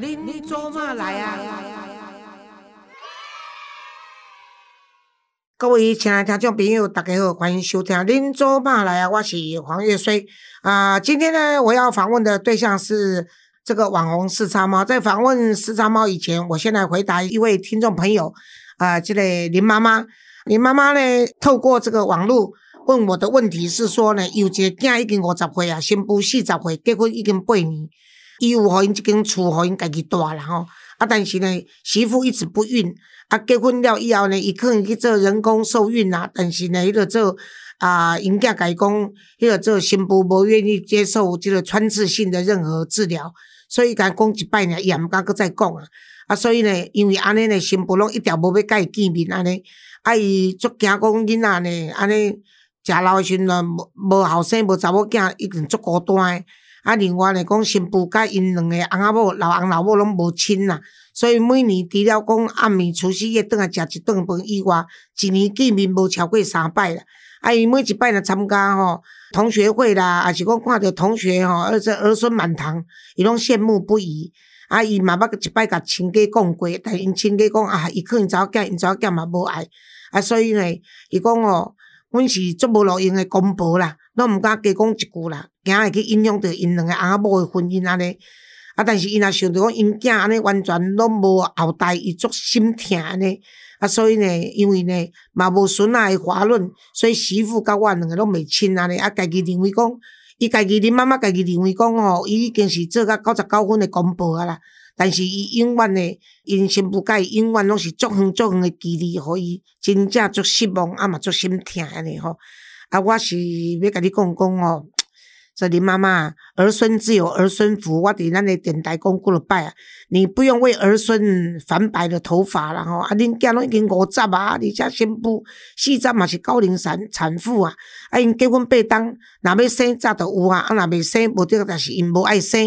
恁做嘛来啊？各位亲爱的听众朋友，大家好，欢迎收听《恁做嘛来啊》，我是黄月水啊、今天呢，我要访问的对象是这个网红四叉猫。在访问四叉猫以前，我先来回答一位听众朋友啊、这个林妈妈。林妈妈呢，透过这个网络问我的问题是说呢，有一个囝已经五十岁啊，新妇四十岁，结婚已经八年，伊有互因一间厝，互因家己住啦吼。啊，但是呢，媳妇一直不孕，啊，结婚了以后呢，伊可能去做人工受孕啦，但是呢，迄个做啊，因囝甲伊讲，迄个做新妇无愿意接受即个穿刺性的任何治疗，所以甲讲一摆呢，伊也毋敢搁再讲啊。啊，所以呢，因为安尼呢，新妇拢一条无要甲伊见面安尼，啊，伊足惊讲囡仔呢，安尼食老的时阵，无无后生无查某囝，一定足孤单的。啊，另外呢，讲新妇甲因两个翁仔某、老翁老某拢无亲啦，所以每年除了讲暗暝除夕夜顿来食一顿饭以外，一年见面无超过三摆啦。啊，伊每一摆若参加吼同学会啦，还是讲看着同学吼，而且儿孙满堂，伊拢羡慕不已。啊，伊嘛捌一摆甲亲家讲过，但因亲家讲啊，伊可能查某囝，因查某囝嘛无爱，啊，所以呢，伊讲哦，阮是足无路用的公婆啦，拢毋敢加讲一句啦，惊会去影响着因两个翁仔某的婚姻安尼。啊，但是伊若想着讲因囝安尼完全拢无后代，伊足心疼安尼。啊，所以呢，因为呢嘛无孙仔的华论，所以媳妇甲我两个拢袂亲安尼。啊，家己认为讲，伊家己恁妈妈家己认为讲吼，伊已经是做甲九十九分的公婆啊啦。但是伊永远诶，因新妇甲伊永远拢是足远足远诶距离，互伊真正足失望，啊嘛足心疼安尼吼。啊，我是要甲你讲讲吼，说林妈妈儿孙自有儿孙福，我伫咱的电台讲过了拜啊，你不用为儿孙烦白了头发啦吼，啊，恁囝拢已经五十啊，而且新妇四十嘛是高龄产产妇啊，啊，因结婚八当，若要生早都有啊，啊，若未生无得，但是因无爱生，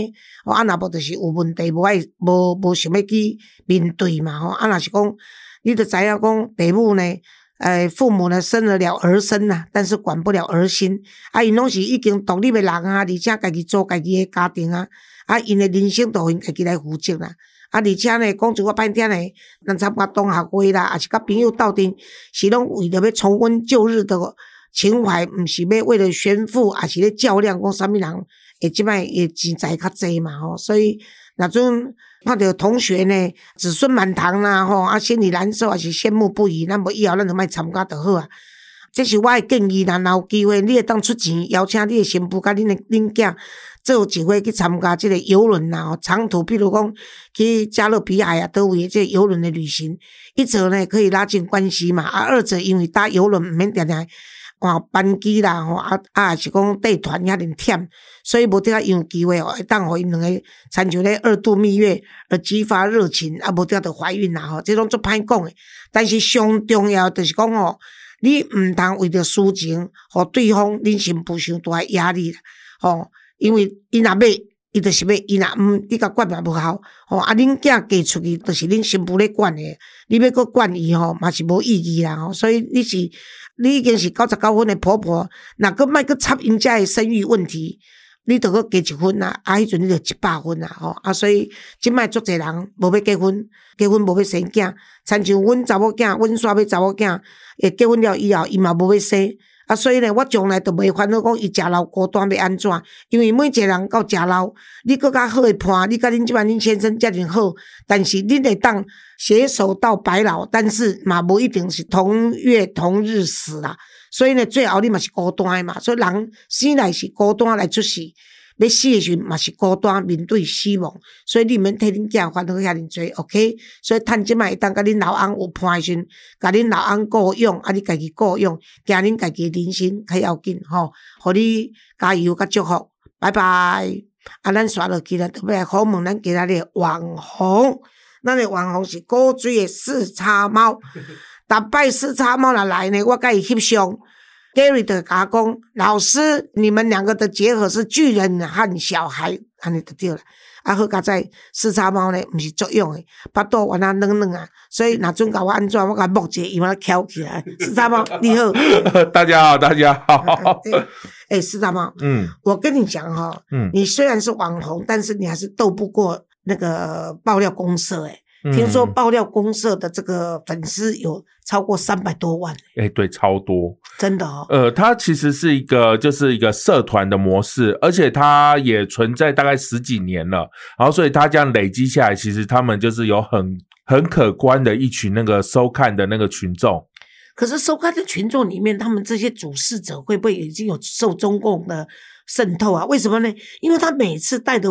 哦，啊，若无就是有问题，无爱无无想要去面对嘛吼，啊，若是讲，你着知影讲父母呢。呃，父母呢生得了儿孙呐、但是管不了儿心。啊，因拢是已经独立的人啊，而且家己做家己的家庭啊，啊，因的人生都因家己来负责啦。啊，而且呢，讲一个歹听呢，咱参加同学会啦，也是甲朋友斗阵，是拢为着要重温旧日的情怀，毋是要为了炫富，也是咧较量，讲啥物人会即摆会钱财较济嘛吼。所以，若阵看到同学呢，子孙满堂啦，吼，啊，心里难受，也是羡慕不已。咱无以后咱就莫参加就好啊。这是我的建议啦，若有机会，你会当出钱邀请你的新妇甲恁的恁囝做一回去参加即个游轮啦，吼，长途，比如讲去加勒比海啊，倒位的这个游轮的旅行。一则呢可以拉近关系嘛，啊，二则因为搭游轮毋免定定换班机啦，吼，啊啊，是讲带团遐尔忝。所以无得较有机会哦，会当互因两个参像咧二度蜜月而激发热情，啊无得就怀孕啦吼，这种足歹讲诶。但是上重要就是讲吼，你毋通为着私情，互对方恁新妇伤大诶压力啦，吼，因为伊若要，伊就是要，伊若毋，你甲管嘛无效，吼，啊恁囝嫁出去，就是恁新妇咧管诶，你要搁管伊吼，嘛是无意义啦吼，所以你是你已经是九十九分的婆婆，若搁莫搁插因遮诶生育问题。你著阁加一分啊，啊，迄阵你著一百分啊，吼啊，所以即卖足侪人无要结婚，结婚无要生囝，亲像阮查某囝，阮煞要查某囝，诶结婚了以后，伊嘛无要生，啊，所以呢，我从来都袂烦恼讲伊食老孤单要安怎，因为每一个人到食老，你搁较好诶伴，你甲恁即摆恁先生遮尔好，但是恁会当携手到白老，但是嘛无一定是同月同日死啦。所以呢，最后你嘛是孤单诶嘛，所以人生来是孤单来出世，要死诶时阵嘛是孤单面对死亡，所以你免替恁囝烦恼遐尼多，OK？所以趁即卖会当甲恁老翁有伴诶时阵，甲恁老翁顾用，啊，你家己顾用，惊恁家己的人生较要紧吼，互你加油甲祝福，拜拜。啊，咱刷落去了，特别来访问咱今仔日的网红，咱诶网红是古锥诶四叉猫。逐摆四叉猫若来呢，我甲伊翕相。Gary 的阿公，老师，你们两个的结合是巨人和小孩，安尼就对了。啊，好佳在四叉猫呢，毋是作用诶，巴肚原来软软啊，所以若准甲我安怎，我甲木一个伊把它翘起来。四叉猫，你好。大家好，大家好。对，哎，四叉猫，嗯我跟你讲哈、嗯你虽然是网红，但是你还是斗不过那个爆料公社，哎，嗯听说爆料公社的这个粉丝有超过三百多万，哎、对，超多。真的哦。呃，它其实是一个就是一个社团的模式，而且它也存在大概十几年了。然后，所以它这样累积下来，其实他们就是有很很可观的一群那个收看的那个群众。可是收看的群众里面，他们这些主事者会不会已经有受中共的渗透啊？为什么呢？因为他每次带的，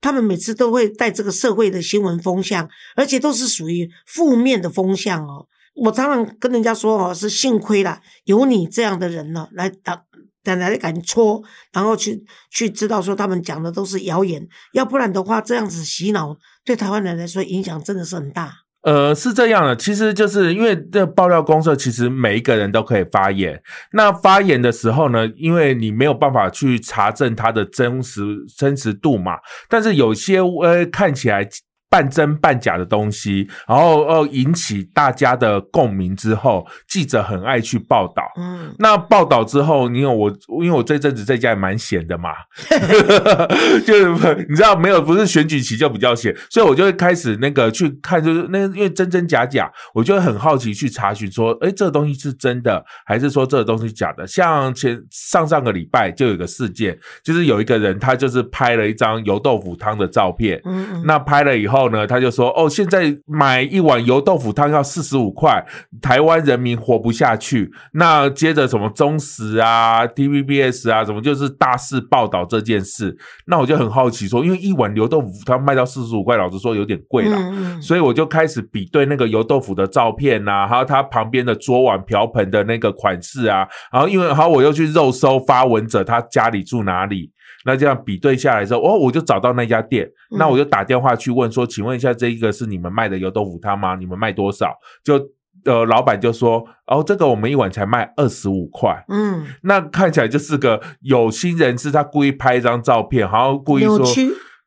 他们每次都会带这个社会的新闻风向，而且都是属于负面的风向哦。我常常跟人家说哦，是幸亏啦，有你这样的人呢，来打。来来敢戳，然后去去知道说他们讲的都是谣言，要不然的话，这样子洗脑对台湾人来说影响真的是很大。呃，是这样的，其实就是因为这爆料公社，其实每一个人都可以发言。那发言的时候呢，因为你没有办法去查证它的真实真实度嘛，但是有些呃看起来。半真半假的东西，然后呃引起大家的共鸣之后，记者很爱去报道。嗯，那报道之后，你有我，因为我这阵子在家也蛮闲的嘛，就是你知道没有，不是选举期就比较闲，所以我就会开始那个去看，就是那因为真真假假，我就会很好奇去查询说，哎，这个东西是真的，还是说这个东西假的？像前上上个礼拜就有一个事件，就是有一个人他就是拍了一张油豆腐汤的照片，嗯嗯，那拍了以后呢，他就说：“哦，现在买一碗油豆腐汤要四十五块，台湾人民活不下去。”那接着什么中时啊、TVBS 啊，什么就是大肆报道这件事。那我就很好奇说，因为一碗油豆腐汤卖到四十五块，老实说有点贵了。所以我就开始比对那个油豆腐的照片呐、还有它旁边的桌碗瓢盆的那个款式啊，然后因为然后我又去肉搜发文者他家里住哪里，那这样比对下来之后，哦，我就找到那家店，嗯那我就打电话去问说，请问一下这一个是你们卖的油豆腐汤吗？你们卖多少？就呃，老板就说，哦，这个我们一碗才卖二十五块。嗯，那看起来就是个有心人士，他故意拍一张照片，然后故意说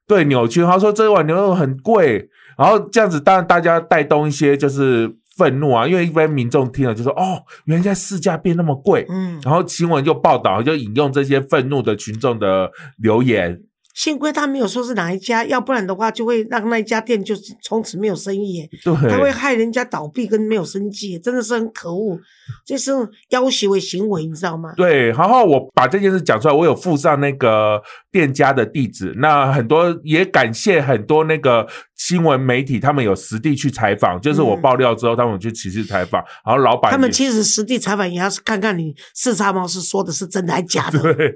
对扭曲，他说这碗牛肉很贵，然后这样子，当然大家带动一些就是愤怒啊，因为一般民众听了就说哦，原来在市价变那么贵，嗯，然后新闻就报道，就引用这些愤怒的群众的留言，幸亏他没有说是哪一家，要不然的话就会让那一家店就是从此没有生意耶，他会。害人家倒闭跟没有生计，真的是很可恶，这是要挟为行为，你知道吗？对，然后我把这件事讲出来，我有附上那个店家的地址。那很多也感谢很多那个新闻媒体，他们有实地去采访，就是我嗯爆料之后，他们有去实地采访，然后老板他们其实实地采访也要是看看你四叉猫是说的是真的还假的，对，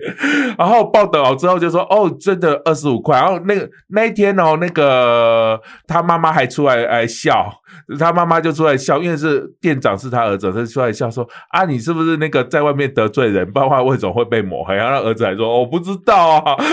然后报道之后就说哦，真的二十五块。然后那个那一天哦，那个他妈妈还出来哎笑，他妈妈就出来笑，因为是店长是他儿子，他出来笑说啊，你是不是那个在外面得罪人，不然为什么会被抹黑？然后他儿子还说、哦我不知道啊，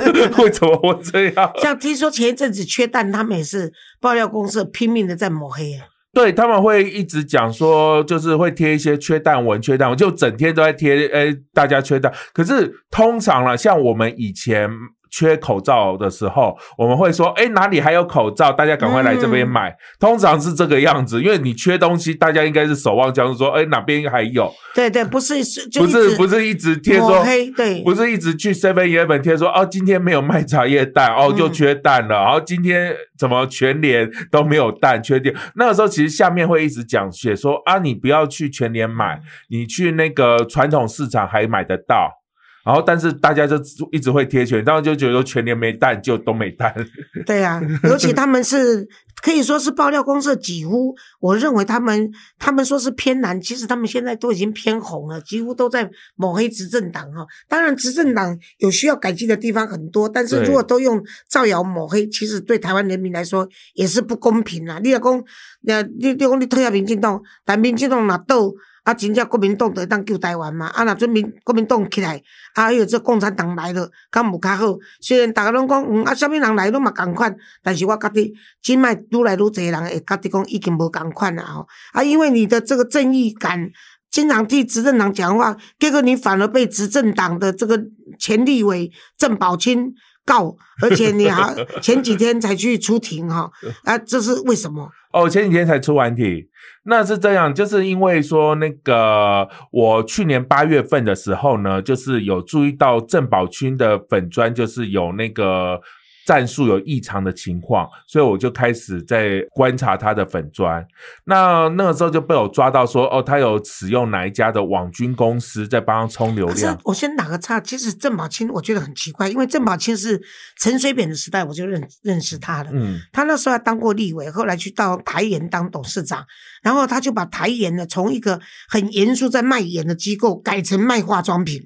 为什么会这样？像听说前一阵子缺蛋，他们也是爆料公社拼命的在抹黑啊，对他们会一直讲说，就是会贴一些缺蛋文、缺蛋文，就整天都在贴，哎，大家缺蛋。可是通常啦，像我们以前缺口罩的时候，我们会说，哎，哪里还有口罩，大家赶快来这边嗯买。通常是这个样子，因为你缺东西，大家应该是守望相助，说，哎，哪边还有，对对，不是是就不是不是一直贴抹说。黑，对，不是一直去 Seven Eleven 贴说哦，今天没有卖茶叶蛋哦，嗯就缺蛋了。然后今天怎么全联都没有蛋，缺店。那个时候其实下面会一直讲写说啊，你不要去全联买，你去那个传统市场还买得到。然后，但是大家就一直会贴全，然后就觉得全年没蛋就都没蛋。对啊，尤其他们是可以说是爆料公社，几乎我认为他们他们说是偏蓝，其实他们现在都已经偏红了，几乎都在抹黑执政党哈。当然，执政党有需要改进的地方很多，但是如果都用造谣抹黑，其实对台湾人民来说也是不公平啊。你若讲，呃，你你讲你退下民进党，但民进党若倒。啊，真正国民党就会当救台湾嘛？啊，若准民国民党起来，啊，还有这共产党来了，敢无较好？虽然大家拢讲，嗯，啊，啥物人来拢嘛共款，但是我觉得，即摆愈来愈侪人会觉得讲已经无共款了吼。啊，因为你的这个正义感，经常替执政党讲话，结果你反而被执政党的这个前立委郑宝清告，而且你还 前几天才去出庭哈，啊，这是为什么？哦，前几天才出完庭，那是这样，就是因为说那个我去年八月份的时候呢，就是有注意到郑宝君的粉砖，就是有那个战术有异常的情况，所以我就开始在观察他的粉砖。那那个时候就被我抓到说，哦，他有使用哪一家的网军公司在帮他充流量。我先打个岔，其实郑宝清我觉得很奇怪，因为郑宝清是陈水扁的时代我就认认识他了。嗯他那时候还当过立委，后来去到台盐当董事长，然后他就把台盐呢从一个很严肃在卖盐的机构改成卖化妆品。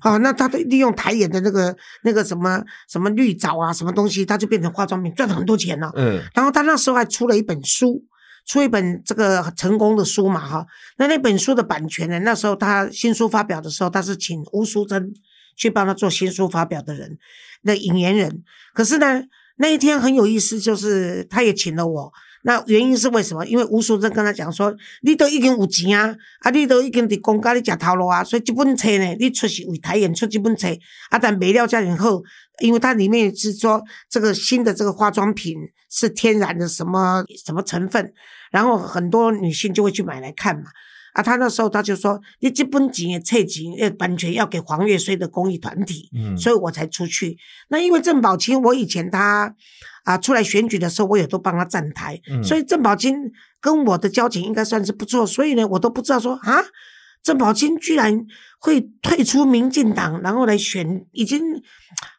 好、那他的利用台演的那个那个什么什么绿藻啊，什么东西，他就变成化妆品，赚了很多钱了。嗯然后他那时候还出了一本书，出一本这个成功的书嘛，哈。那那本书的版权呢，那时候他新书发表的时候，他是请吴淑珍去帮他做新书发表的人那引言人。可是呢，那一天很有意思，就是他也请了我。那原因是为什么？因为吴淑珍跟他讲说，你都已经有钱啊，啊，你都已经伫公家咧食头路啊，所以这本册呢，你出是为台演出这本册，啊，但没料价以后，因为它里面是说这个新的这个化妆品是天然的什么什么成分，然后很多女性就会去买来看嘛。啊，他那时候他就说，你这本钱也册钱，呃，版权要给黄月虽的公益团体，嗯所以我才出去。那因为郑宝清，我以前他啊出来选举的时候，我也都帮他站台，嗯所以郑宝清跟我的交情应该算是不错。所以呢，我都不知道说啊，郑宝清居然会退出民进党，然后来选，已经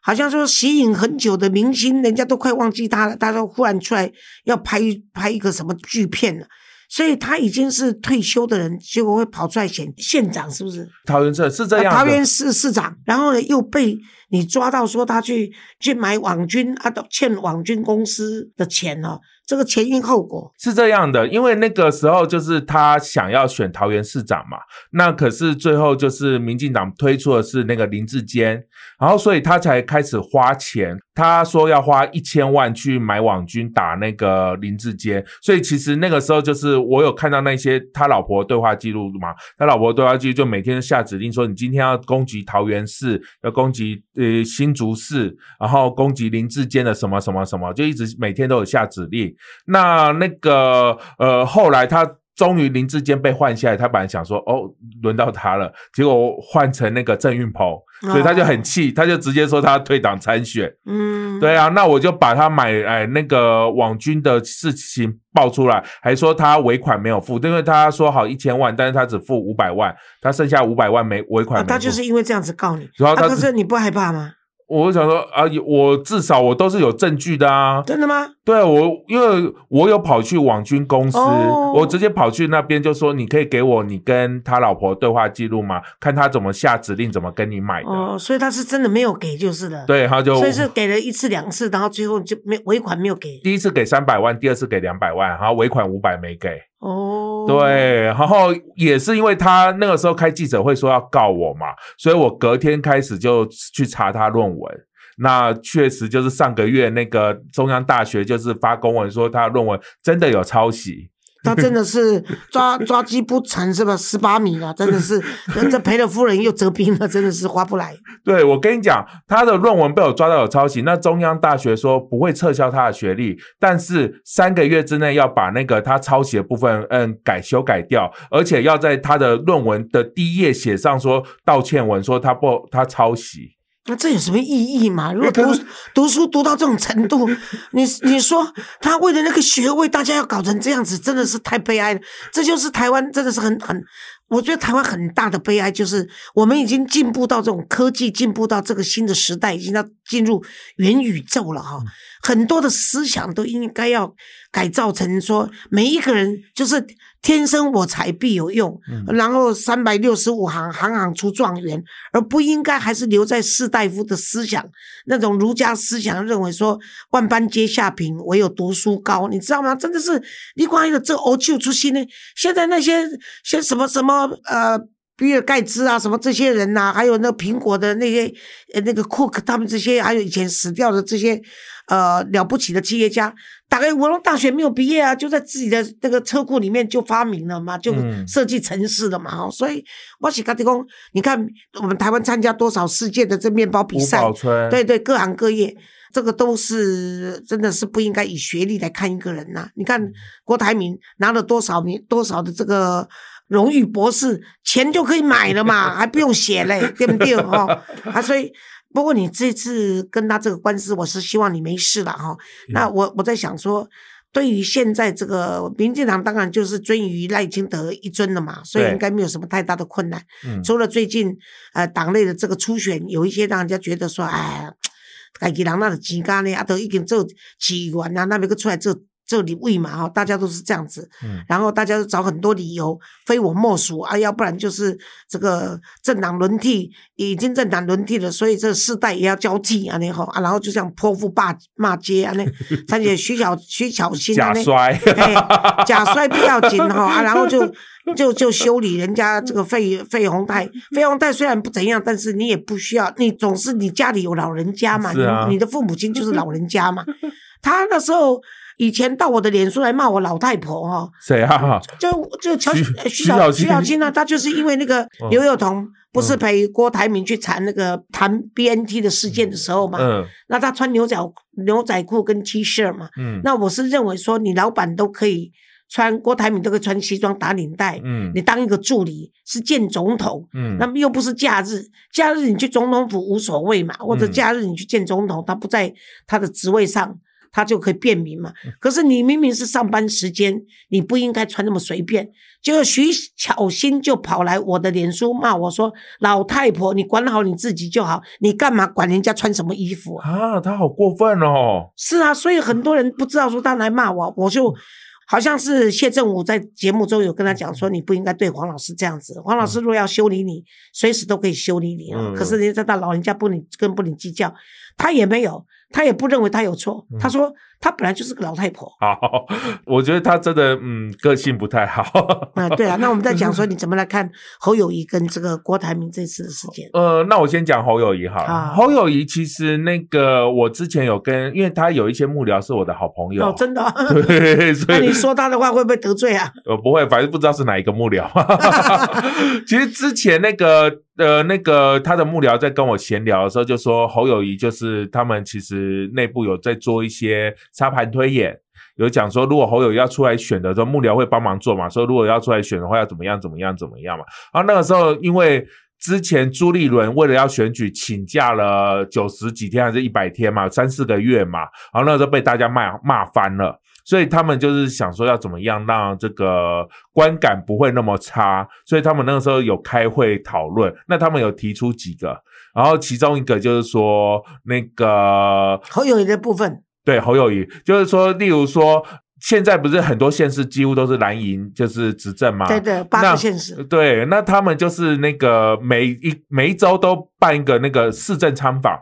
好像说吸引很久的明星，人家都快忘记他了，他说忽然出来要拍拍一个什么剧片了。所以他已经是退休的人，结果会跑出来选县长，是不是？桃园市是这样的。啊桃园市市长，然后呢又被你抓到说他去去买网军啊，都欠网军公司的钱哦，这个前因后果。是这样的，因为那个时候就是他想要选桃园市长嘛，那可是最后就是民进党推出的是那个林志坚，然后所以他才开始花钱。他说要花一千万去买网军打那个林志坚，所以其实那个时候就是我有看到那些他老婆对话记录嘛，他老婆对话记录就每天下指令说你今天要攻击桃园市，要攻击呃新竹市，然后攻击林志坚的什么什么什么，就一直每天都有下指令。那那个呃，后来他终于林志坚被换下来，他本来想说哦，轮到他了，结果换成那个郑运鹏，所以他就很气，他就直接说他退党参选。嗯，对啊，那我就把他买哎那个网军的事情爆出来，还说他尾款没有付，因为他说好一千万，但是他只付五百万，他剩下五百万没尾款啊，没付。他就是因为这样子告你，啊，然后他可是你不害怕吗？我想说啊，我至少我都是有证据的啊。真的吗？对我，因为我有跑去网军公司，哦我直接跑去那边就说，你可以给我你跟他老婆对话记录吗？看他怎么下指令，怎么跟你买的。哦，所以他是真的没有给就是了。，对，他就所以是给了一次两次，然后最后就没尾款没有给。第一次给三百万，第二次给两百万，然后尾款五百没给。哦，，对，然后也是因为他那个时候开记者会说要告我嘛，所以我隔天开始就去查他论文。那确实就是上个月那个中央大学就是发公文说他论文真的有抄袭，他真的是抓 抓鸡不成是吧？十八米了，真的是，这赔了夫人又折兵了，真的是划不来。对我跟你讲，他的论文被我抓到有抄袭，那中央大学说不会撤销他的学历，但是三个月之内要把那个他抄袭的部分嗯改修改掉，而且要在他的论文的第一页写上说道歉文，说他不他抄袭。那这有什么意义嘛？如果读读书读到这种程度，你你说他为了那个学位，大家要搞成这样子，真的是太悲哀了。这就是台湾真的是很很，我觉得台湾很大的悲哀就是我们已经进步到这种科技进步到这个新的时代，已经要进入元宇宙了哈。很多的思想都应该要改造成说，每一个人就是天生我材必有用，然后三百六十五行，行行出状元，而不应该还是留在士大夫的思想那种儒家思想，认为说万般皆下品，唯有读书高，你知道吗？真的是你光有这欧就出新呢。现在那些些什么什么呃。比尔盖茨啊，什么这些人呐、还有那苹果的那些呃那个库克，他们这些，还有以前死掉的这些呃了不起的企业家，大概文龙大学没有毕业啊，就在自己的那个车库里面就发明了嘛，就嗯设计城市了嘛。哦，所以我是跟你讲，你看我们台湾参加多少世界的这面包比赛，对对，各行各业，这个都是真的是不应该以学历来看一个人呐、你看郭台铭拿了多少名多少的这个荣誉博士，钱就可以买了嘛，还不用写嘞，对不对？哦，啊，所以不过你这次跟他这个官司，我是希望你没事了哈。那我我在想说，对于现在这个民进党，当然就是尊于赖清德一尊了嘛，所以应该没有什么太大的困难。嗯除了最近呃党内的这个初选，有一些让人家觉得说，哎，家己人那的钱干呢，啊，都已经做几员啊，那边个出来做做立委嘛，哈，大家都是这样子。嗯然后大家都找很多理由，非我莫属啊，要不然就是这个政党轮替，已经政党轮替了，所以这世代也要交替啊，那吼啊，然后就这样泼妇骂骂街啊，那参姐徐小徐小新啊，那假摔，哎，假摔不要紧哈、啊，然后就就就修理人家这个费费宏泰，费宏泰虽然不怎样，但是你也不需要，你总是你家里有老人家嘛，啊你你的父母亲就是老人家嘛，他那时候。以前到我的脸书来骂我老太婆哈、谁啊？就就乔徐小徐小青。呢，他就是因为那个嗯。刘幼彤不是陪郭台铭去谈那个谈 BNT 的事件的时候嘛，嗯。那他穿牛仔牛仔裤跟 T 恤嘛，嗯。那我是认为说，你老板都可以穿，郭台铭都可以穿西装打领带，嗯。你当一个助理是见总统，嗯。那么又不是假日，假日你去总统府无所谓嘛，或者嗯。假日你去见总统，他不在他的职位上。他就可以便民嘛，嗯可是你明明是上班时间，你不应该穿那么随便。结果徐巧芯就跑来我的脸书骂我说：“老太婆，你管好你自己就好，你干嘛管人家穿什么衣服啊？”啊，他好过分哦。是啊，所以很多人不知道说他来骂我，我就好像是谢振武在节目中有跟他讲说，你不应该对黄老师这样子。黄老师若要修理你，随时都可以修理你啊。嗯可是人家他老人家不能跟不能计较，他也没有，他也不认为他有错。他说他本来就是个老太婆。好，我觉得他真的嗯个性不太好。啊、对啊，那我们在讲说你怎么来看侯友谊跟这个郭台铭这次的事件。呃，那我先讲侯友谊好了。好侯友谊其实那个我之前有跟，因为他有一些幕僚是我的好朋友，哦，真的、啊？对，所以那你说他的话会不会得罪啊？呃不会，反正不知道是哪一个幕僚。其实之前那个呃那个他的幕僚在跟我闲聊的时候，就说侯友谊就是他们其实内部有在做一些沙盘推演。有讲说，如果侯友谊要出来选的时候，幕僚会帮忙做嘛？说如果要出来选的话，要怎么样怎么样怎么样嘛？然后那个时候，因为之前朱立伦为了要选举，请假了九十几天还是一百天嘛，三四个月嘛，然后那个时候被大家骂骂翻了。所以他们就是想说要怎么样让这个观感不会那么差，所以他们那个时候有开会讨论。那他们有提出几个，然后其中一个就是说那个侯友谊的部分，对侯友谊，就是说，例如说，现在不是很多县市几乎都是蓝营就是执政嘛，对对，八个县市。对，那他们就是那个每一每一周都办一个那个市政参访。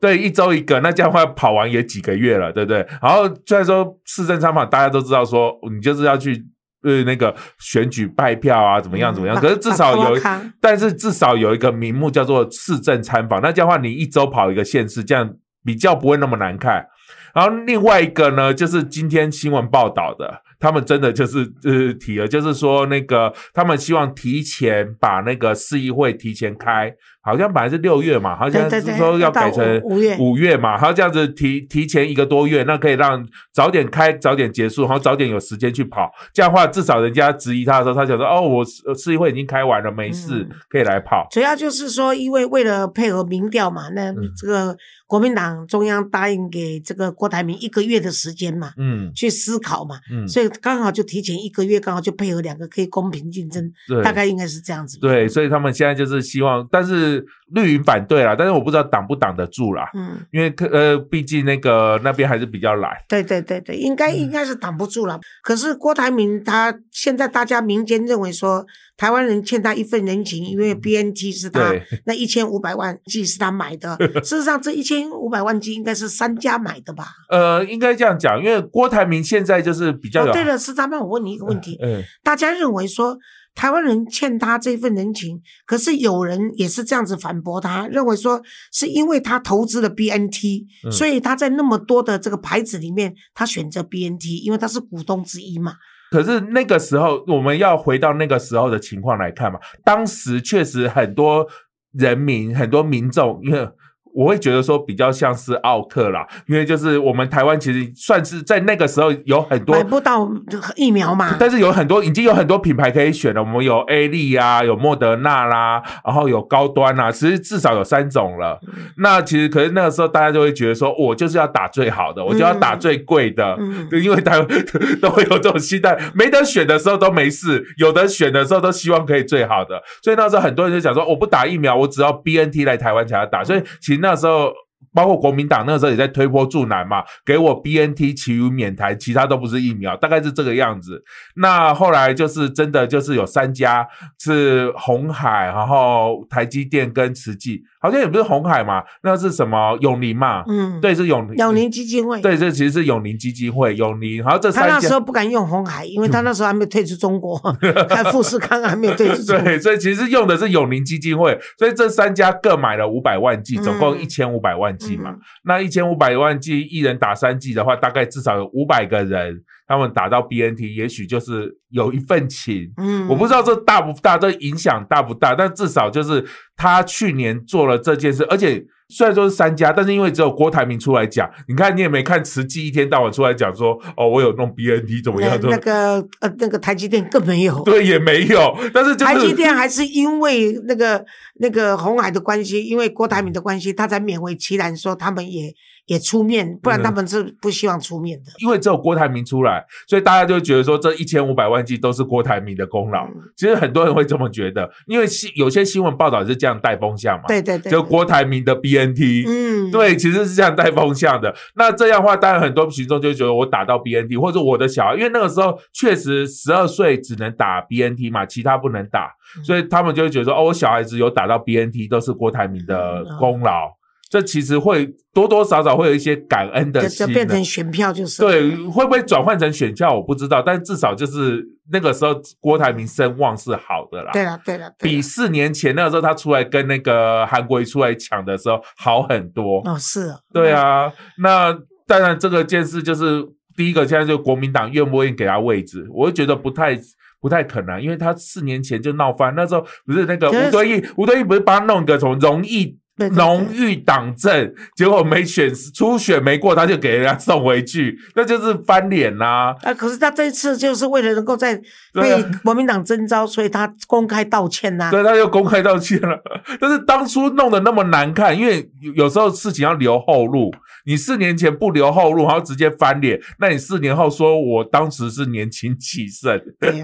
对，一周一个，那这样的话跑完也几个月了，对不对？然后虽然说市政参访，大家都知道说你就是要去呃那个选举拜票啊，怎么样怎么样，嗯可是至少有把把卡，但是至少有一个名目叫做市政参访，那这样的话你一周跑一个县市，这样比较不会那么难看。然后另外一个呢，就是今天新闻报道的，他们真的就是呃提了，就是说那个他们希望提前把那个市议会提前开，好像本来是六月嘛，好像是说要改成五五月五月嘛，然后这样子提提前一个多月，那可以让早点开，早点结束，然后早点有时间去跑。这样的话，至少人家质疑他的时候，他想说哦，我市市议会已经开完了，没事，嗯可以来跑。主要就是说，因为为了配合民调嘛，那嗯这个国民党中央答应给这个郭台铭一个月的时间嘛，嗯去思考嘛，嗯，所以刚好就提前一个月，刚好就配合两个可以公平竞争，对，大概应该是这样子。对，所以他们现在就是希望，但是绿营反对啦，但是我不知道挡不挡得住啦，嗯，因为可呃，毕竟那个那边还是比较懒。对对对对，应该嗯应该是挡不住了。可是郭台铭他现在大家民间认为说，台湾人欠他一份人情，因为 BNT 是他嗯对那一千五百万剂是他买的，事实上这一千五百万剂应该是三家买的吧？呃，应该这样讲，因为郭台铭现在就是比较对了，是他们，我问你一个问题，嗯大家认为说台湾人欠他这份人情，可是有人也是这样子反驳他，认为说是因为他投资了 BNT，、嗯所以他在那么多的这个牌子里面，他选择 BNT，因为他是股东之一嘛。可是那个时候，我们要回到那个时候的情况来看嘛，当时确实很多人民、很多民众，因为我会觉得说比较像是奥特啦，因为就是我们台湾其实算是在那个时候有很多买不到疫苗嘛，但是有很多已经有很多品牌可以选了，我们有 A 利啊，有莫德纳啦，然后有高端啊，其实至少有三种了。那其实可是那个时候大家就会觉得说，我就是要打最好的，我就要打最贵的，对，因为台湾 都会有这种期待，没得选的时候都没事，有的选的时候都希望可以最好的，所以那时候很多人就讲说，我不打疫苗，我只要 BNT 来台湾才要打，所以其实。那时候，包括国民党那个时候也在推波助澜嘛，给我 BNT，其余免台，其他都不是疫苗，大概是这个样子。那后来就是真的就是有三家是红海，然后台积电跟慈济。好像也不是红海嘛，那是什么永宁嘛？嗯，对，是永永宁基金会。对，这其实是永宁基金会。永宁，然后这三他那时候不敢用红海，因为他那时候还没有退出中国，还富士康还没有退出。对，所以其实用的是永宁基金会。所以这三家各买了五百万剂，总共一千五百万剂嘛。那一千五百万剂，一人打三剂的话，大概至少有五百个人。他们打到 BNT，也许就是有一份情，嗯，我不知道这大不大，这影响大不大，但至少就是他去年做了这件事，而且虽然说是三家，但是因为只有郭台铭出来讲，你看你也没看慈济一天到晚出来讲说，哦，我有弄 BNT 怎么样？那个呃，那个台积电更没有，对，也没有，但是台积电还是因为那个那个红海的关系，因为郭台铭的关系，他才勉为其难说他们也。也出面，不然他们是不希望出面的。因为只有郭台铭出来，所以大家就觉得说这一千五百万剂都是郭台铭的功劳。其实很多人会这么觉得，因为新有些新闻报道是这样带风向嘛。对对对，就郭台铭的 BNT，嗯，对，其实是这样带风向的。那这样的话，当然很多群众就觉得我打到 BNT，或者我的小孩，因为那个时候确实十二岁只能打 BNT 嘛，其他不能打，所以他们就会觉得说，哦，我小孩子有打到 BNT 都是郭台铭的功劳。这其实会多多少少会有一些感恩的心，就变成选票就是。对，会不会转换成选票我不知道，但至少就是那个时候郭台铭声望是好的啦。对了，对了，比四年前那个时候他出来跟那个韩国瑜出来抢的时候好很多。哦，是。对啊，那当然这个件事就是第一个，现在就国民党愿不愿意给他位置，我就觉得不太不太可能，因为他四年前就闹翻，那时候不是那个吴敦义，吴敦义不是帮他弄个什么荣誉。荣誉党政，结果没选初选没过，他就给人家送回去，那就是翻脸呐！啊，可是他这次就是为了能够在被国民党征召，所以他公开道歉呐。对，他又公开道歉了。但是当初弄得那么难看，因为有时候事情要留后路。你四年前不留后路，然后直接翻脸，那你四年后说我当时是年轻气盛，对，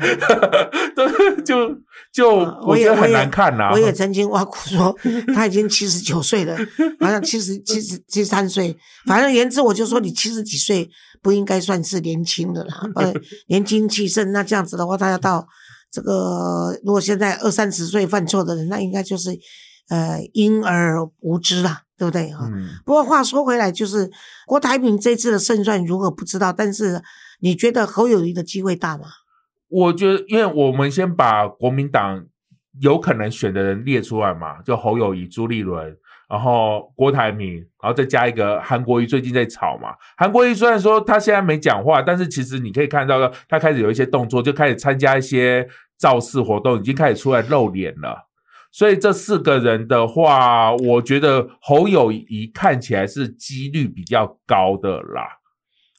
就就我觉得很难看呐。我也曾经挖苦说 他已经七十九岁了，好像七十七十七三岁，反正言之我就说你七十几岁不应该算是年轻的啦，呃，年轻气盛，那这样子的话，他要到这个如果现在二三十岁犯错的人，那应该就是呃婴儿无知啦。对不对哈？不过话说回来，就是郭台铭这次的胜算如何不知道，但是你觉得侯友谊的机会大吗？我觉得，因为我们先把国民党有可能选的人列出来嘛，就侯友谊、朱立伦，然后郭台铭，然后再加一个韩国瑜，最近在炒嘛。韩国瑜虽然说他现在没讲话，但是其实你可以看到，他开始有一些动作，就开始参加一些造势活动，已经开始出来露脸了。所以这四个人的话，我觉得侯友谊看起来是几率比较高的啦。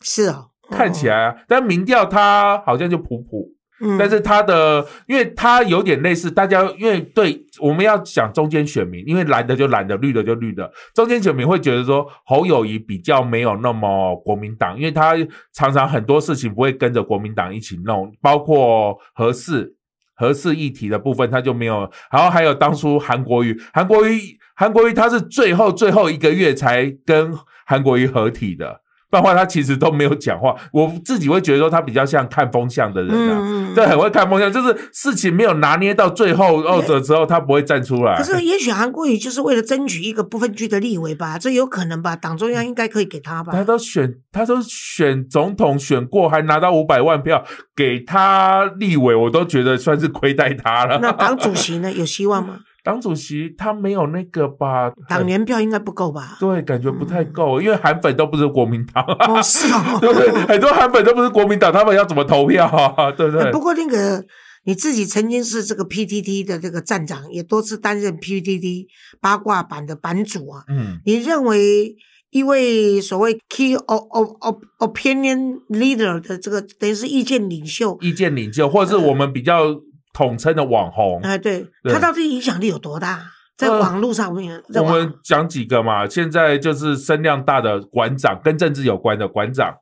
是啊，看起来，但民调他好像就普普。但是他的，因为他有点类似大家，因为对我们要讲中间选民，因为蓝的就蓝的，绿的就绿的，中间选民会觉得说侯友谊比较没有那么国民党，因为他常常很多事情不会跟着国民党一起弄，包括合适。合适议题的部分他就没有，然后还有当初韩国瑜，韩国瑜，韩国瑜他是最后最后一个月才跟韩国瑜合体的。不然他其实都没有讲话，我自己会觉得说他比较像看风向的人啊，对，很会看风向，就是事情没有拿捏到最后二者之后，他不会站出来。可是也许韩国瑜就是为了争取一个不分区的立委吧，这有可能吧？党中央应该可以给他吧？他都选，他都选总统选过，还拿到五百万票给他立委，我都觉得算是亏待他了。那党主席呢？有希望吗？党主席他没有那个吧？党年票应该不够吧？对，感觉不太够，因为韩粉都不是国民党。哦，是哦，对不对？很多韩粉都不是国民党，他们要怎么投票啊？对不对？不过那个你自己曾经是这个 PTT 的这个站长，也多次担任 PTT 八卦版的版主啊。嗯，你认为一位所谓 key o o o opinion leader 的这个等于是意见领袖，意见领袖，或者是我们比较统称的网红，哎，对对。他到底影响力有多大？在呃网络上面，在我网们讲几个嘛，现在就是声量大的馆长，跟政治有关的馆长，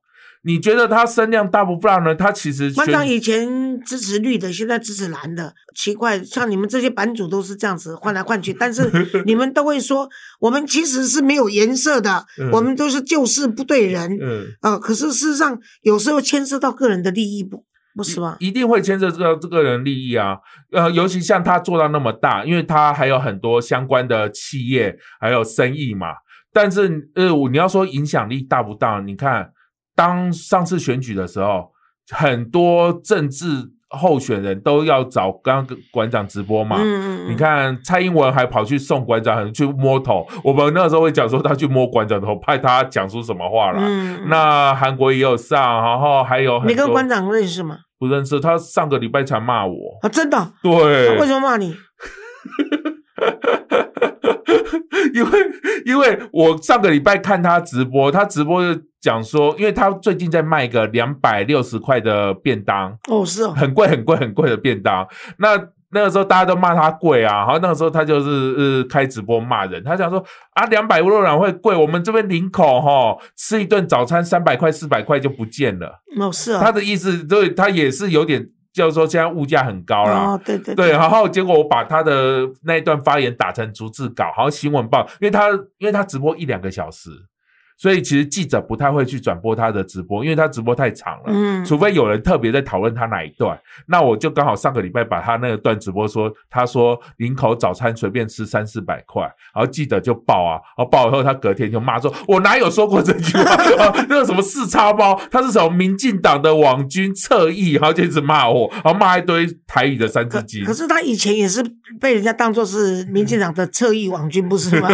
你觉得他声量大不大呢？他其实选馆长以前支持绿的，现在支持蓝的，奇怪，像你们这些版主都是这样子换来换去，但是 你们都会说，我们其实是没有颜色的，嗯。我们都是就事不对人，嗯，呃，可是事实上有时候牵涉到个人的利益，不不是吗？一定会牵涉到这个人利益啊。呃，尤其像他做到那么大，因为他还有很多相关的企业还有生意嘛。但是呃，我你要说影响力大不大？你看，当上次选举的时候，很多政治候选人都要找刚刚馆长直播嘛。嗯你看蔡英文还跑去送馆长去摸头，我们那时候会讲说他去摸馆长头，派他讲出什么话来。嗯，那韩国也有上，然后还有你跟馆长认识吗？不认识，他上个礼拜才骂我。啊，真的？对他，为什么骂你？因为因为我上个礼拜看他直播，他直播就讲说，因为他最近在卖一个两百六十块的便当，哦，是哦，很贵很贵很贵的便当。那那个时候大家都骂他贵啊，然后那个时候他就是呃开直播骂人，他讲说啊两百多然会贵，我们这边林口哈吃一顿早餐三百块四百块就不见了。哦是他哦，的意思对他也是有点，就是说现在物价很高啦。哦，对对对，，然后结果我把他的那一段发言打成逐字稿，好像新闻报，因为他因为他直播一两个小时，所以其实记者不太会去转播他的直播，因为他直播太长了。嗯，除非有人特别在讨论他哪一段，那我就刚好上个礼拜把他那个段直播说，他说林口早餐随便吃三四百块，然后记者就报啊，然后报以后他隔天就骂说，我哪有说过这句话？啊 那个什么四叉包，他是什么民进党的网军侧翼，然后就一直骂我，然后骂一堆台语的三字经可。是他以前也是被人家当做是民进党的侧翼网军，不是吗？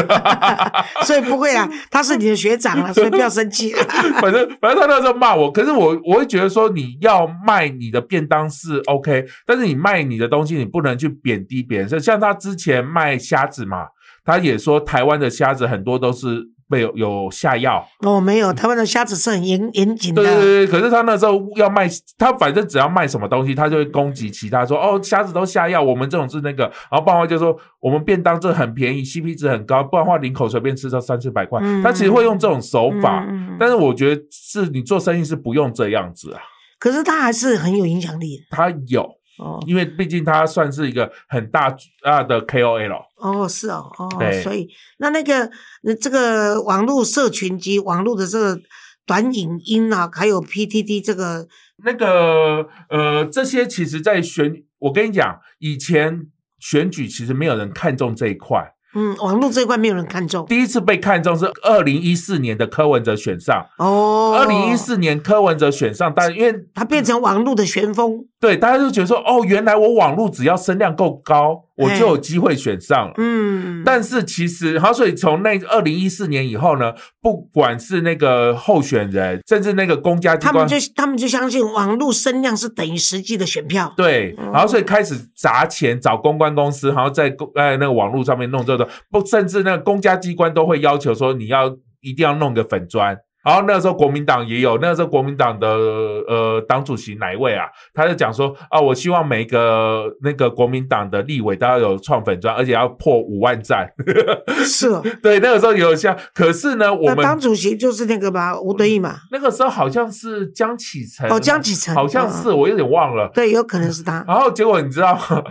所以不会啊，他是你的学长了，所以不要生气。反正反正他那时候骂我，可是我我会觉得说你要卖你的便当是 OK，但是你卖你的东西，你不能去贬低别人。像他之前卖虾子嘛，他也说台湾的虾子很多都是被有有下药，哦，没有，他们的虾子是很严严谨的。对对对。可是他那时候要卖，他反正只要卖什么东西，他就会攻击其他说哦虾子都下药，我们这种是那个，然后爸妈就说我们便当这很便宜，CP 值很高，不然的话领口随便吃到三四百块，嗯他其实会用这种手法。但是我觉得是你做生意是不用这样子啊，可是他还是很有影响力的。他有，哦。因为毕竟他算是一个很大大的 KOL，哦，是哦，哦对，所以那那个呃这个网络社群及网络的这个短影音啊，还有 PTT 这个那个呃，这些其实在选，我跟你讲，以前选举其实没有人看重这一块，嗯，网络这一块没有人看中第一次被看中是二零一四年的柯文哲选上，哦。二零一，四年柯文哲选上，但因为他变成网络的旋风。对大家就觉得说，哦，原来我网络只要声量够高，我就有机会选上了。嗯，但是其实，好所以从那二零一四年以后呢，不管是那个候选人，甚至那个公家机关他们，就他们就相信网络声量是等于实际的选票。对，嗯然后所以开始砸钱找公关公司，然后在公呃那个网络上面弄这个，不，甚至那个公家机关都会要求说你要一定要弄个粉砖。然后那个时候国民党也有，那个时候国民党的呃党主席哪一位啊？他就讲说啊，我希望每一个那个国民党的立委都要有创粉砖，而且要破五万赞。是哦，对，那个时候有像，可是呢，我们党主席就是那个吧，吴敦义嘛。那个时候好像是江启臣哦江启臣好像是，我有点忘了。对，有可能是他。然后结果你知道吗，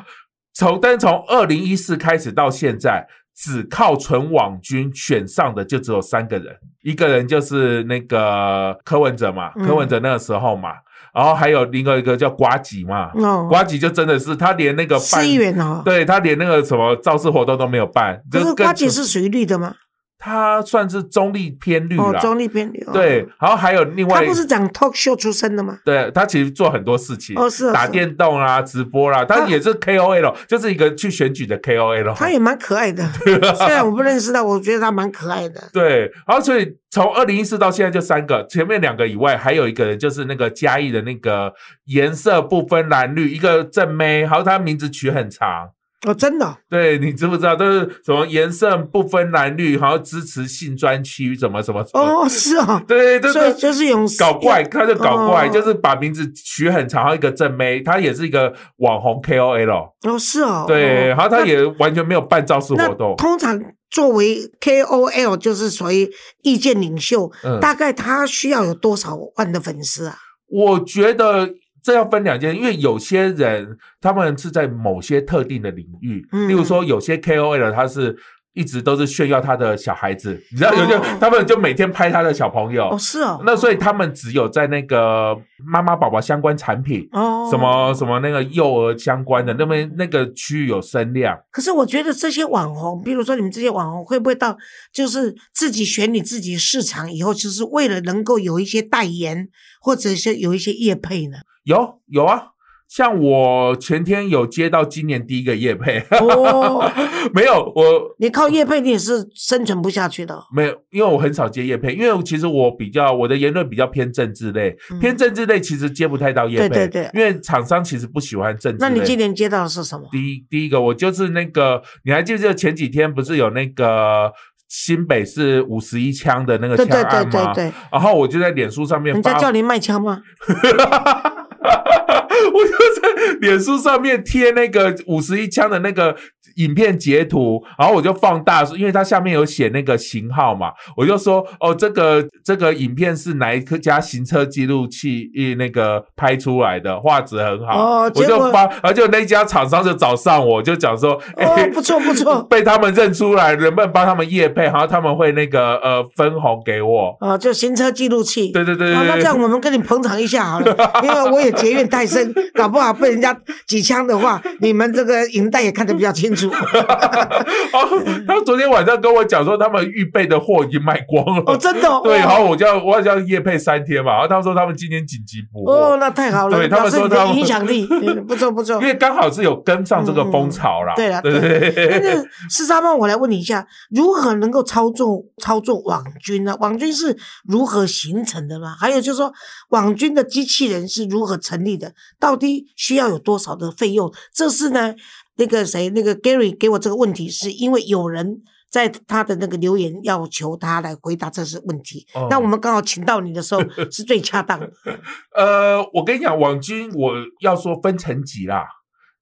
从但是从二零一四开始到现在，只靠纯网军选上的就只有三个人，一个人就是那个柯文哲嘛，嗯柯文哲那个时候嘛，然后还有另外一个叫瓜吉嘛，哦，瓜吉就真的是他连那个办市议员哦。对他连那个什么造势活动都没有办，可就是瓜吉是属于绿的吗？他算是中立偏绿哦，中立偏绿。哦对，，然后还有另外他不是讲 talk show 出身的吗？对他其实做很多事情，哦是打电动啦、直播啦，他他也是 KOL，就是一个去选举的 KOL。他也蛮可爱的，虽然我不认识他，我觉得他蛮可爱的。对，然后所以从二零一四到现在就三个，前面两个以外，还有一个人就是那个嘉义的那个颜色不分蓝绿，一个正妹，然后他名字取很长。哦，真的哦，对你知不知道？都是什么颜色不分蓝绿，然后支持性专区，什么什么什么。哦，是哦，对对对，就是用搞怪，他就搞怪，哦就是把名字取很长，然后一个正妹，她也是一个网红 KOL。哦，是哦，对，哦然后她也完全没有办造势活动。通常作为 KOL 就是属于意见领袖，嗯大概他需要有多少万的粉丝啊？我觉得这要分两件，因为有些人他们是在某些特定的领域，嗯例如说有些 KOL 他是。一直都是炫耀他的小孩子，你知道，有些哦他们就每天拍他的小朋友，哦，是哦，那所以他们只有在那个妈妈宝宝相关产品，哦，什么什么那个幼儿相关的，那边那个区域有声量。可是我觉得这些网红，比如说你们这些网红，会不会到就是自己选你自己市场以后，就是为了能够有一些代言，或者是有一些业配呢？有有啊，像我前天有接到今年第一个叶配，哦，没有我你靠叶配你也是生存不下去的哦。没有，因为我很少接叶配，因为其实我比较我的言论比较偏政治类，嗯偏政治类其实接不太到叶配，对对对因为厂商其实不喜欢政治那。你今年接到的是什么？第一第一个，我就是那个，你还记不记得前几天不是有那个新北市五十一枪的那个对对对枪案吗？对对，然后我就在脸书上面，人家叫你卖枪吗？哈 哈我就在脸书上面贴那个五十一枪的那个影片截图，然后我就放大，因为它下面有写那个型号嘛，我就说哦，这个这个影片是哪一家行车记录器呃那个拍出来的，画质很好，哦我就发，而且那家厂商就找上我，就讲说，哎、哦，不错不错。被他们认出来，能不能帮他们业配？然后他们会那个呃分红给我。哦，就行车记录器。对对对对哦，那这样我们跟你捧场一下好了，因为我也结怨太深，搞不好被人家几枪的话，你们这个银带也看得比较清楚。哦，他昨天晚上跟我讲说，他们预备的货已经卖光了。哦，真的哦。对，然哦后我就要我叫叶配三天嘛，然后他说他们今天紧急补货，哦，那太好了，对他们说他们影响力嗯 不错不错因。为刚好是有跟上这个风潮啦。对了，对对对四三八，我来问你一下，如何能够操纵操纵网军呢？网军是如何形成的吗？还有就是说，网军的机器人是如何成立的？到底需要有多少的费用？这是呢，那个谁，那个 Gary 给我这个问题，是因为有人。在他的那个留言要求他来回答这些问题，哦那我们刚好请到你的时候是最恰当的。呃，我跟你讲，网军我要说分层级啦。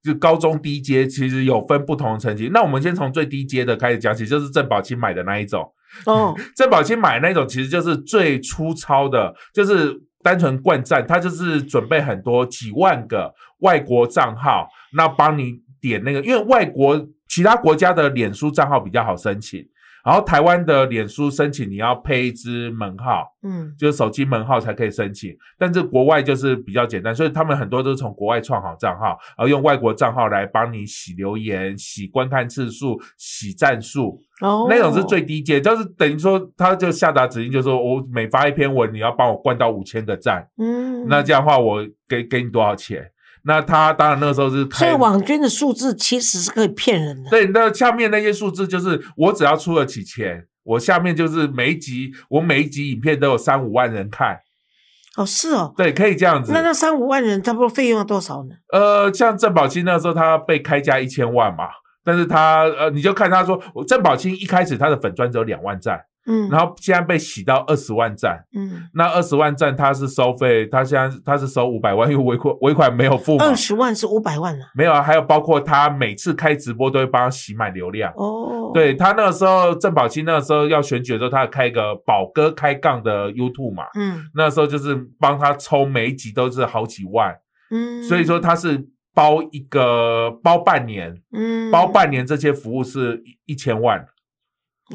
就高中低阶其实有分不同的层级，那我们先从最低阶的开始讲起，就是郑宝清买的那一种。哦，郑宝清买的那种其实就是最粗糙的，就是单纯灌赞，他就是准备很多几万个外国账号，那帮你点那个，因为外国其他国家的脸书账号比较好申请，然后台湾的脸书申请你要配一支门号，嗯，就是手机门号才可以申请，但是国外就是比较简单，所以他们很多都是从国外创好账号，然后用外国账号来帮你洗留言、洗观看次数、洗赞数。哦，那种是最低阶，就是等于说他就下达指令，就说我每发一篇文，你要帮我灌到五千个赞，嗯，那这样的话我给给你多少钱？那他当然那个时候是所以。网军的数字其实是可以骗人的。对，那下面那些数字就是我只要出得起钱，我下面就是每一集我每一集影片都有三五万人看，哦，是哦。对，可以这样子。那那三五万人，差不多费用要多少呢？呃，像郑宝清那时候他被开价一千万嘛，但是他呃，你就看他说，郑宝清一开始他的粉砖只有两万赞，嗯，然后现在被洗到二十万赞，嗯，那二十万赞他是收费，他现在他是收五百万，因为尾款尾款没有付嘛。二，十万是五百万啊。没有啊，还有包括他每次开直播都会帮他洗满流量。哦，，对他那个时候，郑宝清那个时候要选举的时候，他有开一个宝哥开杠的 YouTube 嘛，嗯。那时候就是帮他抽每一集都是好几万，嗯，所以说他是包一个包半年，嗯，包半年这些服务是一一千万，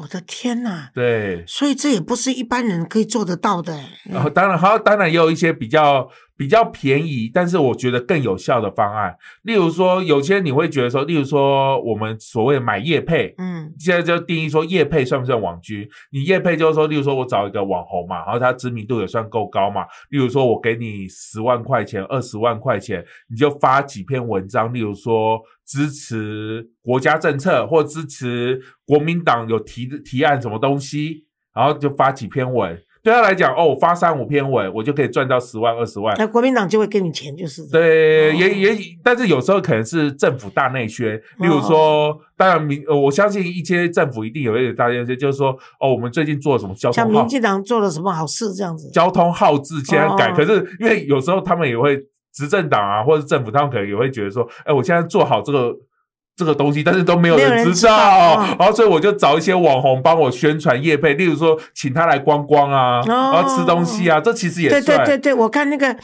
我的天呐！对。所以这也不是一般人可以做得到的。然后当然，好当然也有一些比较比较便宜，但是我觉得更有效的方案。例如说，有些你会觉得说，例如说我们所谓的买业配，嗯现在就定义说业配算不算网军？你业配就是说，例如说我找一个网红嘛，然后他知名度也算够高嘛。例如说我给你十万块钱、二十万块钱，你就发几篇文章，例如说支持国家政策或支持国民党有提提案什么东西，然后就发几篇文。对他来讲，哦，我发三五篇文，我就可以赚到十万、二十万。那国民党就会给你钱，就是对，哦也也，但是有时候可能是政府大内宣，例如说，当然民，呃我相信一些政府一定有一点大内宣，就是说，哦，我们最近做了什么交通像民进党做了什么好事这样子。交通号志现在改，哦可是因为有时候他们也会执政党啊，或者政府，他们可能也会觉得说，哎，我现在做好这个。这个东西，但是都没有人知道，然后所以我就找一些网红帮我宣传业配，例如说请他来观光啊，然后吃东西啊，这其实也对。对对对，我看那个，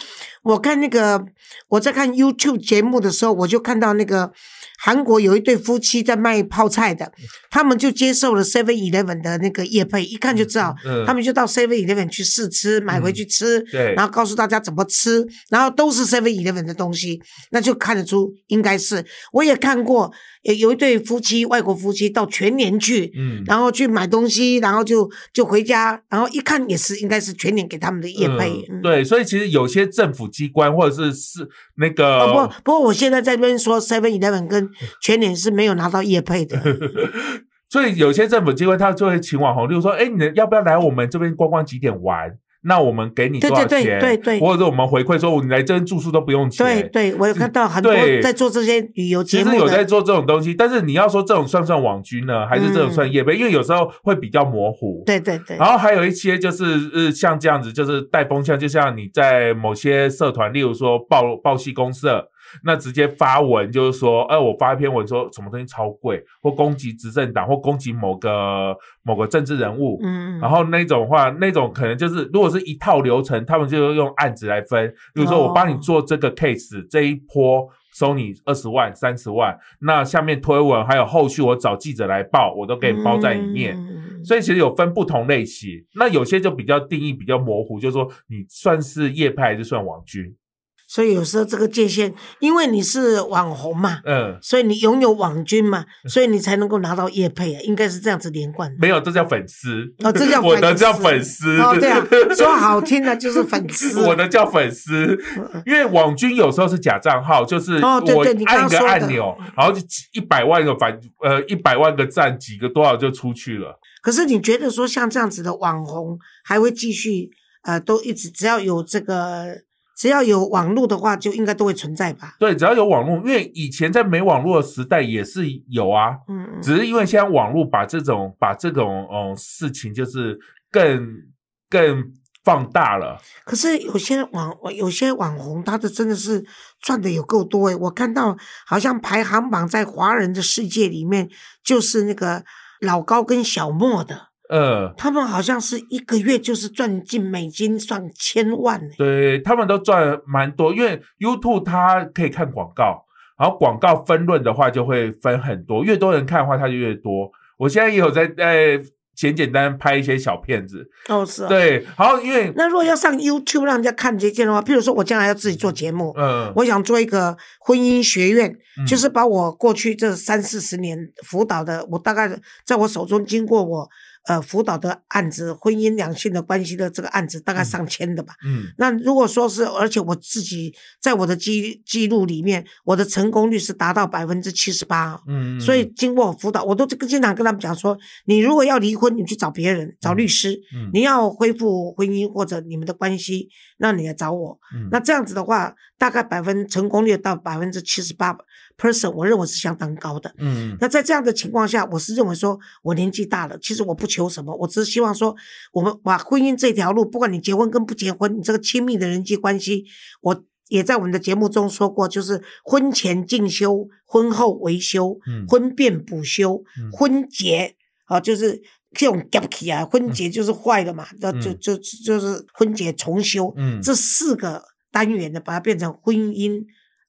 我看那个，我在看 YouTube 节目的时候，我就看到那个韩国有一对夫妻在卖泡菜的，他们就接受了 Seven Eleven 的那个业配，一看就知道，嗯他们就到 Seven Eleven 去试吃，买回去吃，对然后告诉大家怎么吃，然后都是 Seven Eleven 的东西，那就看得出应该是。我也看过，有有一对夫妻，外国夫妻到全年去，嗯，然后去买东西，然后就就回家，然后一看也是应该是全年给他们的业配。对，所以其实有些政府机关或者是是那个，哦不，不过我现在在这边说 Seven Eleven 跟 全年是没有拿到业配的。所以有些政府机关他就会请网红，例如说，哎，你要不要来我们这边观光景点玩？那我们给你多少对对钱？对对对或者我们回馈说，你来这边住宿都不用钱。对对，我有看到很多对在做这些旅游其节目有在做这种东西，但是你要说这种算不算网军呢？还是这种嗯算业配？因为有时候会比较模糊。对对对，然后还有一些就是呃，像这样子，就是带风向，就像你在某些社团，例如说报报系公社，那直接发文就是说，哎、我发一篇文说什么东西超贵，或攻击执政党，或攻击某个某个政治人物，嗯，然后那种话，那种可能就是，如果是一套流程，他们就用案子来分。比如说，我帮你做这个 case，、这一波收你二十万、三十万，那下面推文还有后续，我找记者来报，我都给你包在里面。嗯所以其实有分不同类型，那有些就比较定义比较模糊，就是说你算是业派还是算网军？所以有时候这个界限，因为你是网红嘛，嗯，所以你拥有网军嘛，所以你才能够拿到业配啊，应该是这样子连贯的。没有，这叫粉丝。哦，这叫 我的叫粉丝。哦，对啊，说好听的就是粉丝。我的叫粉丝，因为网军有时候是假账号，就是我哦对对你按一个按钮，然后就几一百万个反呃一百万个赞，几个多少就出去了。可是你觉得说像这样子的网红还会继续呃，都一直只要有这个只要有网络的话，就应该都会存在吧？对，只要有网络，因为以前在没网络的时代也是有啊，嗯嗯。只是因为现在网络把这种把这种嗯事情就是更更放大了。可是有些网有些网红，他的真的是赚的有够多诶，我看到好像排行榜在华人的世界里面，就是那个老高跟小莫的，呃，他们好像是一个月就是赚进美金上千万呢。对他们都赚蛮多，因为 YouTube 它可以看广告，然后广告分论的话就会分很多，越多人看的话它就越多。我现在也有在在简简单单拍一些小片子，哦，是啊。对，然后因为那如果要上 YouTube 让人家看这件的话，譬如说我将来要自己做节目，嗯我想做一个婚姻学院，嗯就是把我过去这三四十年辅导的，我大概在我手中经过我呃辅导的案子，婚姻两性的关系的这个案子，大概上千的吧。嗯那如果说是，而且我自己在我的记记录里面，我的成功率是达到百分之七十八。嗯，所以经过我辅导，我都经常跟他们讲说，你如果要离婚，你去找别人，找律师；嗯你要恢复婚姻或者你们的关系，那你来找我。嗯那这样子的话，大概百分成功率到百分之七十八 percent，我认为是相当高的。嗯那在这样的情况下，我是认为说，我年纪大了，其实我不求什么，我只是希望说，我们把婚姻这条路，不管你结婚跟不结婚，你这个亲密的人际关系，我也在我们的节目中说过，就是婚前进修，婚后维修，嗯婚变补修，嗯婚结啊，就是这种 gap 起啊，婚结就是坏的嘛，那、就嗯就就是婚结重修，嗯这四个单元的，把它变成婚姻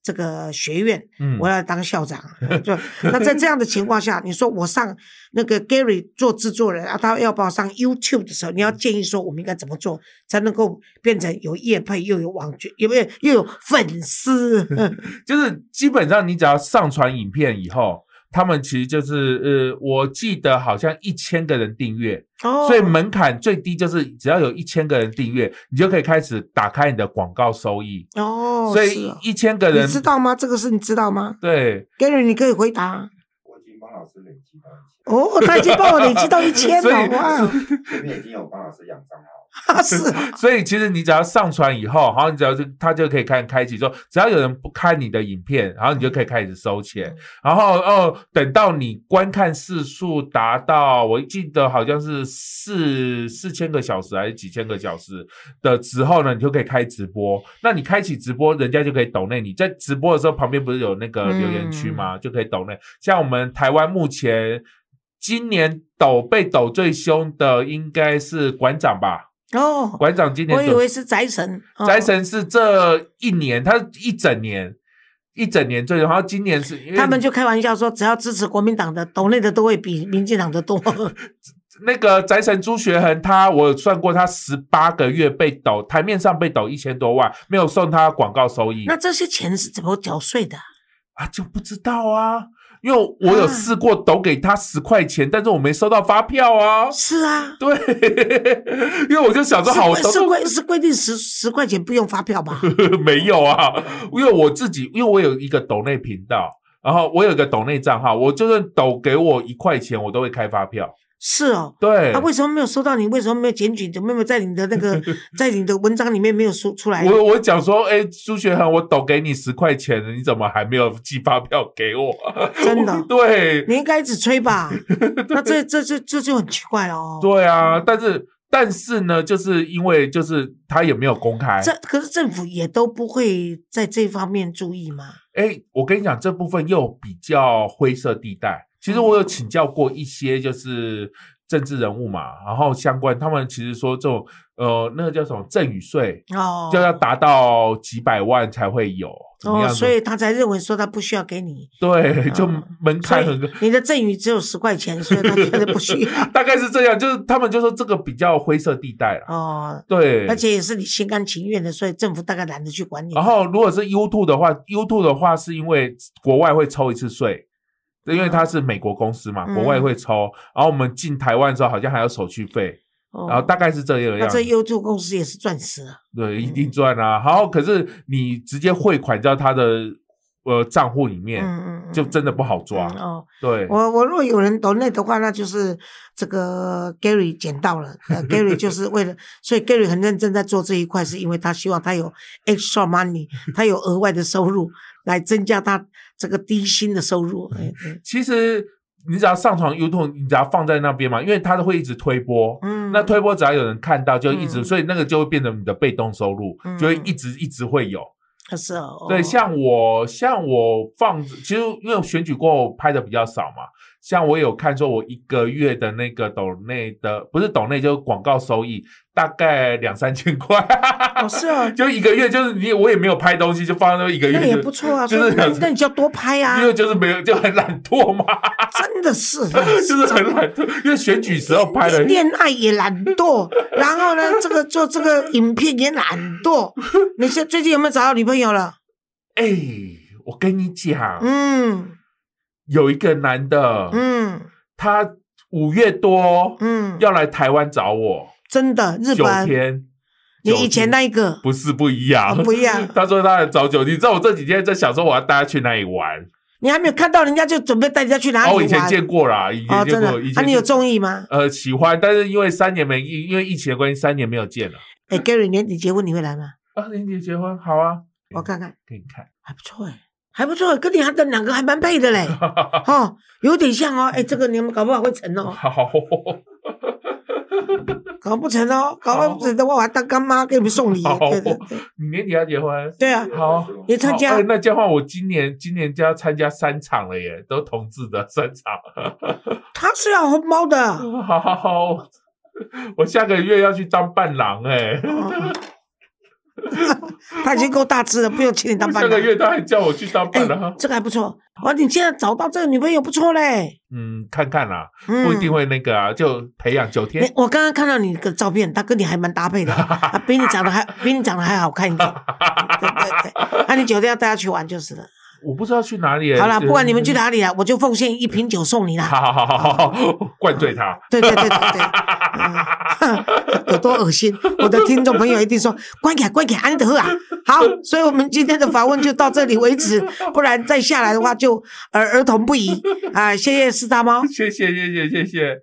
这个学院，嗯我要当校长。就那在这样的情况下，你说我上那个 Gary 做制作人啊，他要不要上 YouTube 的时候，你要建议说我们应该怎么做才能够变成有业配又有网剧，有没有又有粉丝？就是基本上你只要上传影片以后，他们其实就是呃，我记得好像一千个人订阅，哦，所以门槛最低就是只要有一千个人订阅，你就可以开始打开你的广告收益。哦，所以一千个人你知道吗？这个事你知道吗对，？Gary，你可以回答。我已经帮老师累积到一千，哦，他已经帮我累积到一千了，哇！前面已经有帮老师养账号，是啊所以其实你只要上传以后，然后你只要就他就可以开开启说，只要有人不看你的影片，然后你就可以开始收钱，然后哦，等到你观看次数达到，我记得好像是四四千个小时还是几千个小时的时候呢，你就可以开直播。那你开启直播，人家就可以抖内你在直播的时候，旁边不是有那个留言区吗？就可以抖内。像我们台湾目前今年抖被抖最凶的应该是馆长吧。哦，馆长今年我以为是宅神，哦宅神是这一年，他一整年一整年最，然后今年是因为他们就开玩笑说，只要支持国民党的，岛内的都会比民进党的多。那个宅神朱学恒，他我算过，他十八个月被抖台面上被抖一千多万，没有送他广告收益那这些钱是怎么缴税的？啊，就不知道啊，因为我有啊试过抖给他十块钱，但是我没收到发票啊。是啊，对，因为我就想说，好，是规是规定十十块钱不用发票吧？没有啊，因为我自己，因为我有一个抖内频道，然后我有一个抖内账号，我就算抖给我一块钱，我都会开发票。是哦。对，他、为什么没有收到你？为什么没有检举？怎么没有在你的那个 在你的文章里面没有说出来？我我讲说，哎，朱学恒，我抖给你十块钱了，你怎么还没有寄发票给我？真的对你应该一直吹吧？那这这这这就很奇怪了哦。对啊，但是但是呢，就是因为就是他也没有公开。这可是政府也都不会在这方面注意吗？哎，我跟你讲，这部分又比较灰色地带。其实我有请教过一些就是政治人物嘛，然后相关他们其实说这种呃那个叫什么赠与税，哦，就要达到几百万才会有，怎么哦？所以他才认为说他不需要给你，对，就哦门槛很高。你的赠与只有十块钱，所以他觉得不需要。大概是这样，就是他们就说这个比较灰色地带了。哦，对，而且也是你心甘情愿的，所以政府大概懒得去管你。然后如果是 YouTube 的话，YouTube 的话是因为国外会抽一次税，因为它是美国公司嘛，嗯国外会抽。然后我们进台湾的时候好像还有手续费，哦，然后大概是这样这样子。YouTube 公司也是赚死了。对，一定赚啊。然后可是你直接汇款到他的呃账户里面，嗯嗯，嗯就真的不好抓。嗯哦，对，我我如果有人 donate 的话，那就是这个 Gary 捡到了。呃，Gary 就 是为了，所以 Gary 很认真在做这一块，是因为他希望他有 extra money，他有额外的收入来增加他这个低薪的收入。其实你只要上传 YouTube，你只要放在那边嘛，因为它都会一直推播。嗯，那推播只要有人看到，就一直，嗯所以那个就会变成你的被动收入，嗯就会一直一直会有。可是哦，对，哦像我像我放，其实因为选举过后拍的比较少嘛，像我有看说，我一个月的那个抖内的不是抖内，就是广告收益大概两三千块，哦 是啊，就一个月就是你我也没有拍东西，就放在那一个月那也不错啊。就是所以那那你就要多拍啊因，为就是没有就很懒惰嘛，真的是，就是很懒惰，因为选举时候拍的。恋爱也懒惰，然后呢，这个做这个影片也懒惰。你现最近有没有找到女朋友了？哎、我跟你讲，嗯有一个男的，嗯他五月多嗯，要来台湾找我，真的，日九本，天。你以前那一个不是不一样，哦不一样 他说他来找酒，你知道我这几天在想说我要带他去哪里玩。你还没有看到人家就准备带人家去哪里哦，玩？我以前见过啦，以前见过，以，前啊，你有中意吗？呃喜欢，但是因为三年没因因为疫情的关系，三年没有见了。哎，Gary，年底结婚你会来吗？啊，年底结婚好啊，我看看，给你看。还不错哎，还不错，跟你还的两个还蛮配的嘞，哦，有点像哦，哎，这个你们搞不好会成哦，好，搞不成哦，搞不成的话，我还当干妈给你们送礼，好对对对，你年底要结婚？对啊，好，你参加。那这样的话，我今年今年就要参加三场了耶，都同志的三场。他是要红包的，好好好，我下个月要去当伴郎哎。哦 他已经够大只了，不用请你当伴郎。上个月他还叫我去当哎伴郎，，这个还不错。哦，你现在找到这个女朋友不错嘞。嗯，看看啦，啊不一定会那个啊，就培养九天哎，。我刚刚看到你的照片，他跟你还蛮搭配的，啊，比你长得还比你长得还好看一点。对对对，那、你九天要带他去玩就是了。我不知道去哪里。好了，不管你们去。哪里啊，我就奉献一瓶酒送你啦。好好好好好好，灌醉他。对对对对对，嗯 有多恶心？我的听众朋友一定说关起来，关起来，安德啊！好，所以我们今天的访问就到这里为止，不然再下来的话就儿儿童不宜啊！谢谢四大猫。谢谢谢谢谢谢。